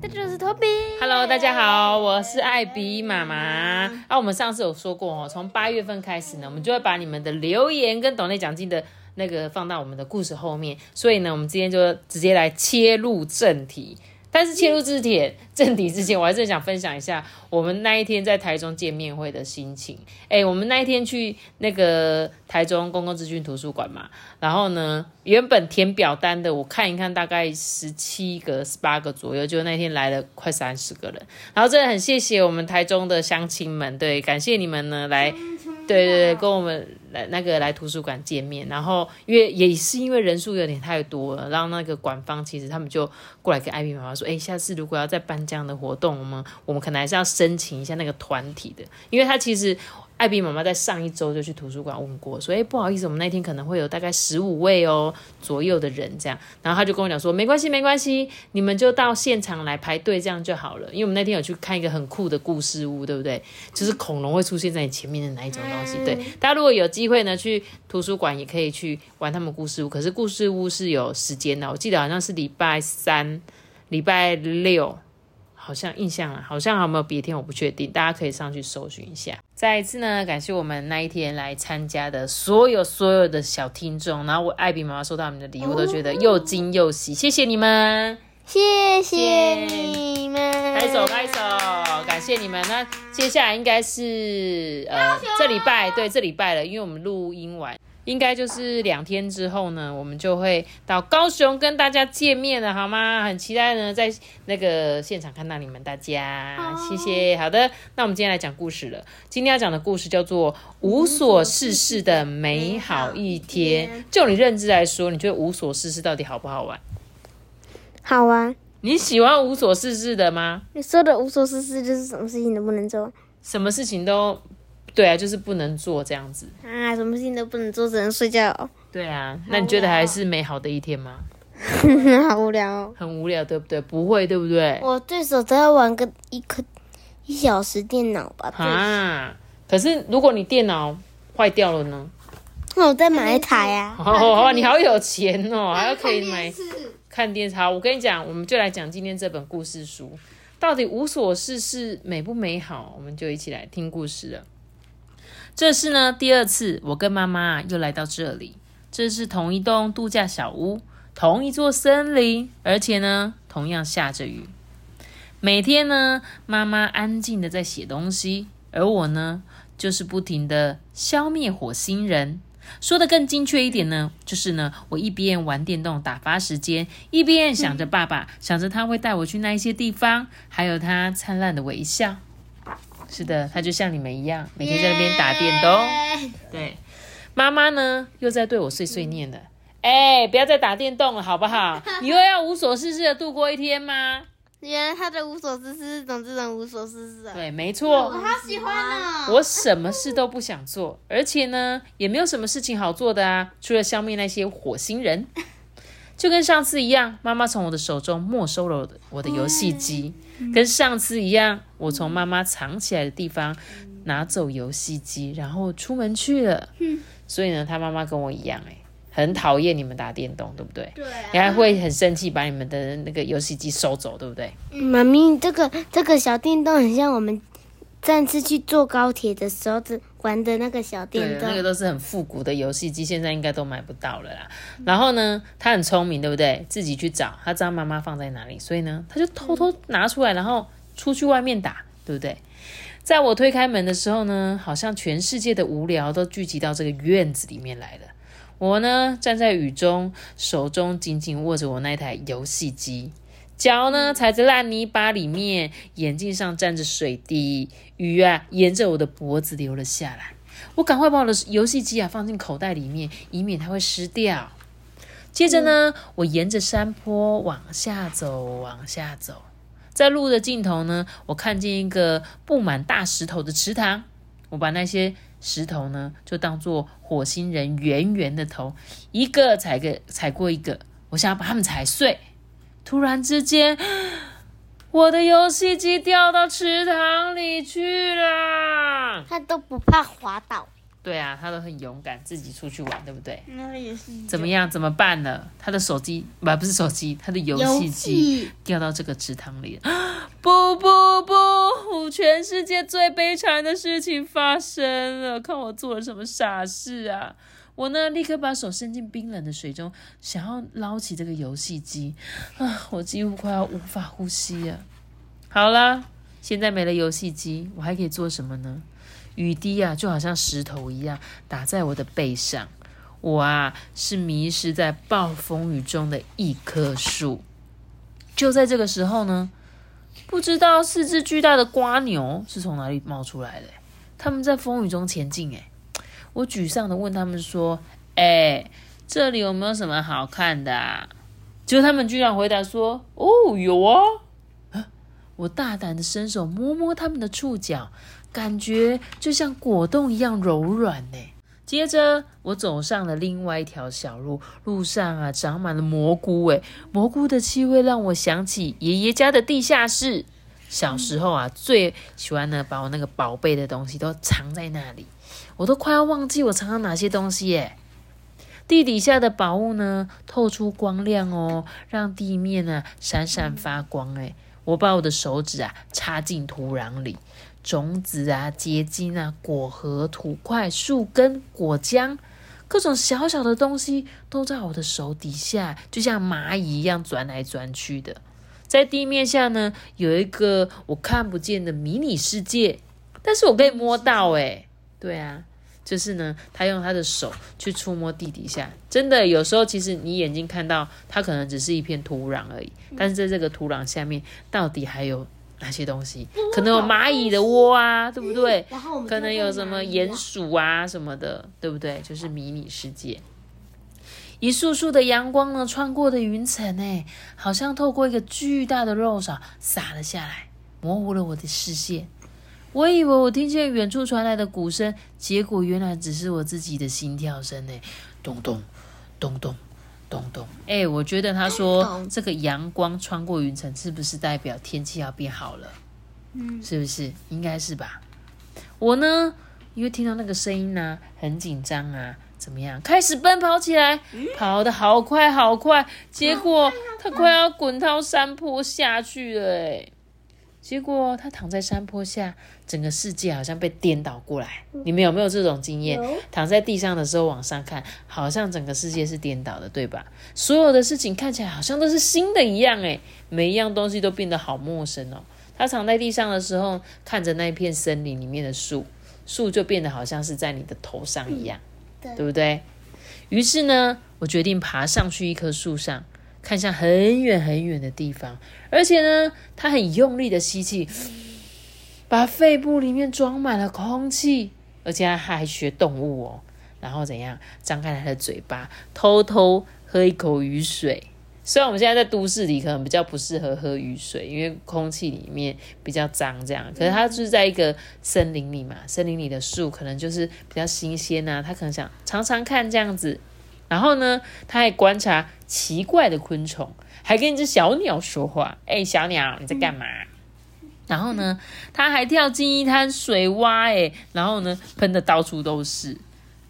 这就是托比。Hello，大家好，我是艾比妈妈。啊，我们上次有说过哦，从八月份开始呢，我们就会把你们的留言跟董内奖金的那个放到我们的故事后面。所以呢，我们今天就直接来切入正题。但是切入之前，正题之前，我还是想分享一下我们那一天在台中见面会的心情。哎，我们那一天去那个台中公共资讯图书馆嘛，然后呢，原本填表单的，我看一看，大概十七个、十八个左右，就那天来了快三十个人。然后真的很谢谢我们台中的乡亲们，对，感谢你们呢来，对对对，跟我们来那个来图书馆见面。然后因为也是因为人数有点太多了，然后那个馆方其实他们就过来跟艾米妈妈说，哎，下次如果要再办这样的活动，我们我们可能还是要申请一下那个团体的，因为他其实。艾比妈妈在上一周就去图书馆问过，说：“哎，不好意思，我们那天可能会有大概十五位哦左右的人这样。”然后他就跟我讲说：“没关系，没关系，你们就到现场来排队这样就好了。”因为我们那天有去看一个很酷的故事屋，对不对？就是恐龙会出现在你前面的那一种东西。对，大家如果有机会呢，去图书馆也可以去玩他们故事屋。可是故事屋是有时间的，我记得好像是礼拜三、礼拜六。好像印象啊，好像还有没有别天我不确定，大家可以上去搜寻一下。再一次呢，感谢我们那一天来参加的所有所有的小听众，然后我艾比妈妈收到你们的礼物，都觉得又惊又喜，谢谢你们，谢谢你们，拍手拍手，感谢你们。那接下来应该是呃这礼拜，对这礼拜了，因为我们录音完。应该就是两天之后呢，我们就会到高雄跟大家见面了，好吗？很期待呢，在那个现场看到你们大家，谢谢。好的，那我们今天来讲故事了。今天要讲的故事叫做《无所事事的美好一天》。就你认知来说，你觉得无所事事到底好不好玩？好玩。你喜欢无所事事的吗？你说的无所事事就是什么事情都不能做什么事情都。对啊，就是不能做这样子啊，什么事情都不能做，只能睡觉。对啊，那你觉得还是美好的一天吗？好无聊、哦，很无聊，对不对？不会，对不对？我最少都要玩个一颗一小时电脑吧。啊，可是如果你电脑坏掉了呢？那我再买一台呀、啊。哦，你好有钱哦，还要可以买看电视。好，我跟你讲，我们就来讲今天这本故事书，到底无所事事美不美好？我们就一起来听故事了。这是呢第二次，我跟妈妈又来到这里。这是同一栋度假小屋，同一座森林，而且呢，同样下着雨。每天呢，妈妈安静的在写东西，而我呢，就是不停的消灭火星人。说的更精确一点呢，就是呢，我一边玩电动打发时间，一边想着爸爸，想着他会带我去那一些地方，还有他灿烂的微笑。是的，他就像你们一样，每天在那边打电动。对，妈妈呢又在对我碎碎念了。哎、欸，不要再打电动了，好不好？你又要无所事事的度过一天吗？原来他的无所事事是种这种无所事事啊。对，没错。我好喜欢哦。我什么事都不想做，而且呢，也没有什么事情好做的啊，除了消灭那些火星人。就跟上次一样，妈妈从我的手中没收了我的游戏机。跟上次一样，我从妈妈藏起来的地方拿走游戏机，然后出门去了。所以呢，他妈妈跟我一样、欸，很讨厌你们打电动，对不对？对、啊。你还会很生气，把你们的那个游戏机收走，对不对？妈咪，这个这个小电动很像我们上次去坐高铁的时候玩的那个小电动，那个都是很复古的游戏机，现在应该都买不到了啦。然后呢，他很聪明，对不对？自己去找，他知道妈妈放在哪里，所以呢，他就偷偷拿出来，然后出去外面打，对不对？在我推开门的时候呢，好像全世界的无聊都聚集到这个院子里面来了。我呢，站在雨中，手中紧紧握着我那台游戏机。脚呢踩在烂泥巴里面，眼镜上沾着水滴，雨啊沿着我的脖子流了下来。我赶快把我的游戏机啊放进口袋里面，以免它会湿掉。接着呢，我沿着山坡往下走，往下走，在路的尽头呢，我看见一个布满大石头的池塘，我把那些石头呢就当做火星人圆圆的头，一个踩个踩过一个，我想要把它们踩碎。突然之间，我的游戏机掉到池塘里去了。他都不怕滑倒。对啊，他都很勇敢，自己出去玩，对不对？那也是。怎么样？怎么办呢？他的手机不不是手机，他的游戏机掉到这个池塘里了。不不不！全世界最悲惨的事情发生了，看我做了什么傻事啊！我呢，立刻把手伸进冰冷的水中，想要捞起这个游戏机啊！我几乎快要无法呼吸了。好了，现在没了游戏机，我还可以做什么呢？雨滴啊，就好像石头一样打在我的背上。我啊，是迷失在暴风雨中的一棵树。就在这个时候呢，不知道四只巨大的瓜牛是从哪里冒出来的。他们在风雨中前进。哎，我沮丧的问他们说：“哎，这里有没有什么好看的？”结果他们居然回答说：“哦，有啊！”我大胆的伸手摸摸他们的触角。感觉就像果冻一样柔软呢。接着，我走上了另外一条小路，路上啊长满了蘑菇，诶，蘑菇的气味让我想起爷爷家的地下室。小时候啊，最喜欢呢把我那个宝贝的东西都藏在那里，我都快要忘记我藏了哪些东西耶。地底下的宝物呢，透出光亮哦，让地面呢闪闪发光，诶，我把我的手指啊插进土壤里。种子啊，结晶啊，果核、土块、树根、果浆，各种小小的东西都在我的手底下，就像蚂蚁一样转来转去的。在地面下呢，有一个我看不见的迷你世界，但是我可以摸到。诶，对啊，就是呢，他用他的手去触摸地底下，真的有时候其实你眼睛看到它可能只是一片土壤而已，但是在这个土壤下面，到底还有。哪些东西？可能有蚂蚁的窝啊，对不对？可能有什么鼹鼠啊什么的，对不对？就是迷你世界。一束束的阳光呢，穿过的云层，哎，好像透过一个巨大的肉勺洒了下来，模糊了我的视线。我以为我听见远处传来的鼓声，结果原来只是我自己的心跳声，呢，咚咚，咚咚。咚咚，哎，我觉得他说这个阳光穿过云层，是不是代表天气要变好了？嗯，是不是？应该是吧。我呢，因为听到那个声音呢，很紧张啊，怎么样？开始奔跑起来，跑得好快好快，结果他快要滚到山坡下去了，哎。结果他躺在山坡下，整个世界好像被颠倒过来。你们有没有这种经验？躺在地上的时候往上看，好像整个世界是颠倒的，对吧？所有的事情看起来好像都是新的一样，诶，每一样东西都变得好陌生哦。他躺在地上的时候，看着那一片森林里面的树，树就变得好像是在你的头上一样，对不对？于是呢，我决定爬上去一棵树上。看向很远很远的地方，而且呢，他很用力的吸气，把肺部里面装满了空气，而且他还学动物哦，然后怎样张开他的嘴巴，偷偷喝一口雨水。虽然我们现在在都市里，可能比较不适合喝雨水，因为空气里面比较脏，这样。可是他就是在一个森林里嘛，森林里的树可能就是比较新鲜呐，他可能想尝尝看这样子。然后呢，他还观察奇怪的昆虫，还跟一只小鸟说话。哎，小鸟，你在干嘛？然后呢，他还跳进一滩水洼，哎，然后呢，喷的到处都是。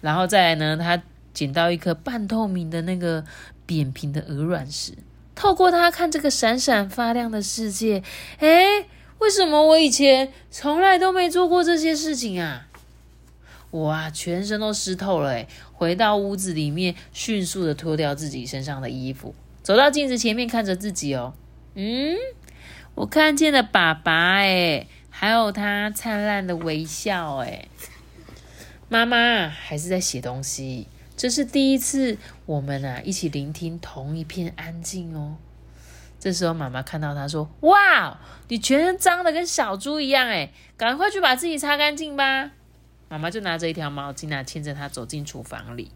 然后再来呢，他捡到一颗半透明的那个扁平的鹅卵石，透过它看这个闪闪发亮的世界。哎，为什么我以前从来都没做过这些事情啊？我啊，全身都湿透了诶回到屋子里面，迅速的脱掉自己身上的衣服，走到镜子前面看着自己哦。嗯，我看见了爸爸诶还有他灿烂的微笑诶妈妈还是在写东西，这是第一次我们啊一起聆听同一片安静哦。这时候妈妈看到他说：“哇，你全身脏的跟小猪一样诶赶快去把自己擦干净吧。”妈妈就拿着一条毛巾啊，牵着他走进厨房里。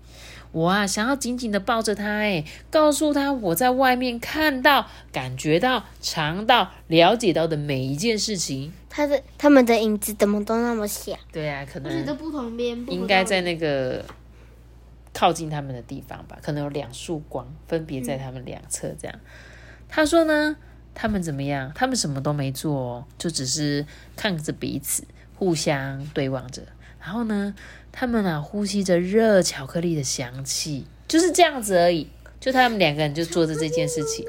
我啊，想要紧紧的抱着他，哎，告诉他我在外面看到、感觉到、尝到、了解到的每一件事情。他的他们的影子怎么都那么小？对啊，可而且都能不同边，应该在那个靠近他们的地方吧，可能有两束光分别在他们两侧这样。他说呢，他们怎么样？他们什么都没做哦，就只是看着彼此，互相对望着。然后呢，他们啊呼吸着热巧克力的香气，就是这样子而已。就他们两个人就做着这件事情，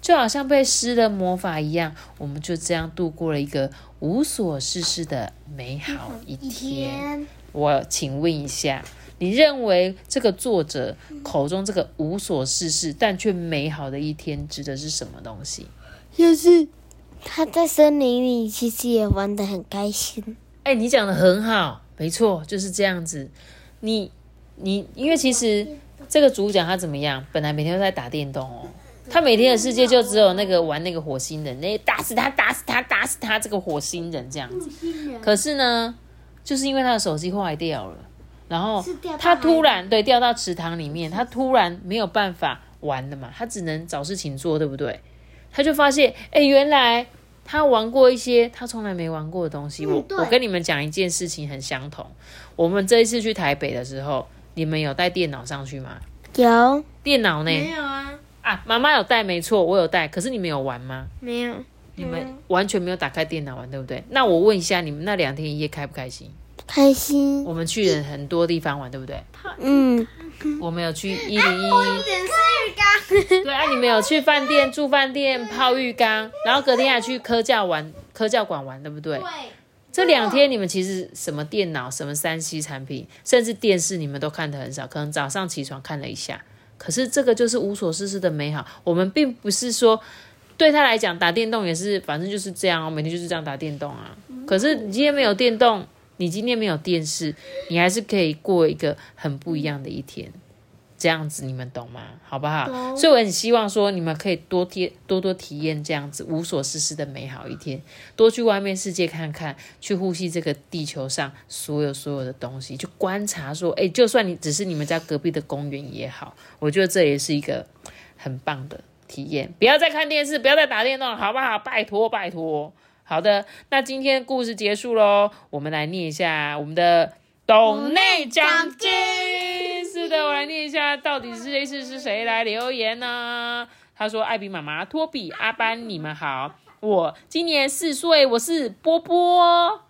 就好像被施了魔法一样，我们就这样度过了一个无所事事的美好一天。我请问一下，你认为这个作者口中这个无所事事但却美好的一天指的是什么东西？就是他在森林里其实也玩的很开心。哎，你讲的很好，没错，就是这样子。你你，因为其实这个主角他怎么样？本来每天都在打电动哦，他每天的世界就只有那个玩那个火星人，那打死他，打死他，打死他，这个火星人这样子。可是呢，就是因为他的手机坏掉了，然后他突然对掉到池塘里面，他突然没有办法玩了嘛，他只能找事情做，对不对？他就发现，哎，原来他玩过一些他从来没玩过的东西。我我跟你们讲一件事情很相同。我们这一次去台北的时候，你们有带电脑上去吗？有电脑呢？没有啊，啊，妈妈有带，没错，我有带。可是你们有玩吗？没有？你们完全没有打开电脑玩，对不对？那我问一下，你们那两天一夜开不开心？开心？我们去了很多地方玩，对不对？嗯，我们有去一零一，点浴缸，对啊，你们有去饭店住饭店泡浴缸，然后隔天还去科教玩科教馆玩，对不对？对，这两天你们其实什么电脑、什么三 C 产品，甚至电视，你们都看的很少，可能早上起床看了一下。可是这个就是无所事事的美好。我们并不是说对他来讲打电动也是，反正就是这样哦，每天就是这样打电动啊。可是你今天没有电动，你今天没有电视，你还是可以过一个很不一样的一天。这样子你们懂吗？好不好？所以我很希望说你们可以多体多多体验这样子无所事事的美好一天，多去外面世界看看，去呼吸这个地球上所有所有的东西，去观察说，哎，就算你只是你们家隔壁的公园也好，我觉得这也是一个很棒的体验。不要再看电视，不要再打电动了，好不好？拜托拜托。好的，那今天故事结束喽，我们来念一下我们的董内奖金。是的，我来念一下，到底是这次是谁来留言呢？他说：“艾比妈妈、托比、阿班，你们好，我今年四岁，我是波波。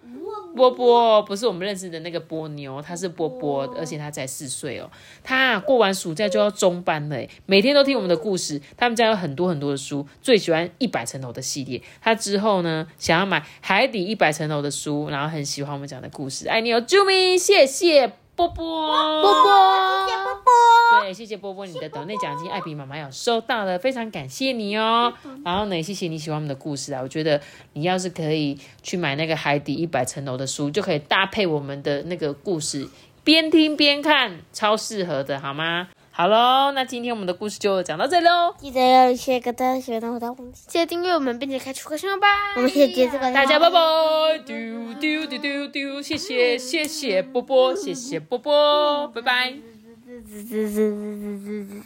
波波不是我们认识的那个波妞，他是波波，而且他才四岁哦。他过完暑假就要中班了，每天都听我们的故事。他们家有很多很多的书，最喜欢一百层楼的系列。他之后呢，想要买海底一百层楼的书，然后很喜欢我们讲的故事。爱你哦，啾咪，谢谢波波，波波，谢谢波波，对，谢谢波波，你的抖内奖金，艾比妈妈有收到了，非常感谢你哦。然后呢，也谢谢你喜欢我们的故事啊，我觉得你要是可以去买那个海底一百层楼的书，就可以搭配我们的那个故事，边听边看，超适合的，好吗？好喽，那今天我们的故事就讲到这里喽，记得要谢个大家喜欢的活动，记得订阅我们，并且开出个信号吧。我们下期再见，大家拜拜，丢丢丢丢丢，谢谢谢谢波波，谢谢波波，拜拜。滋滋滋滋滋滋滋。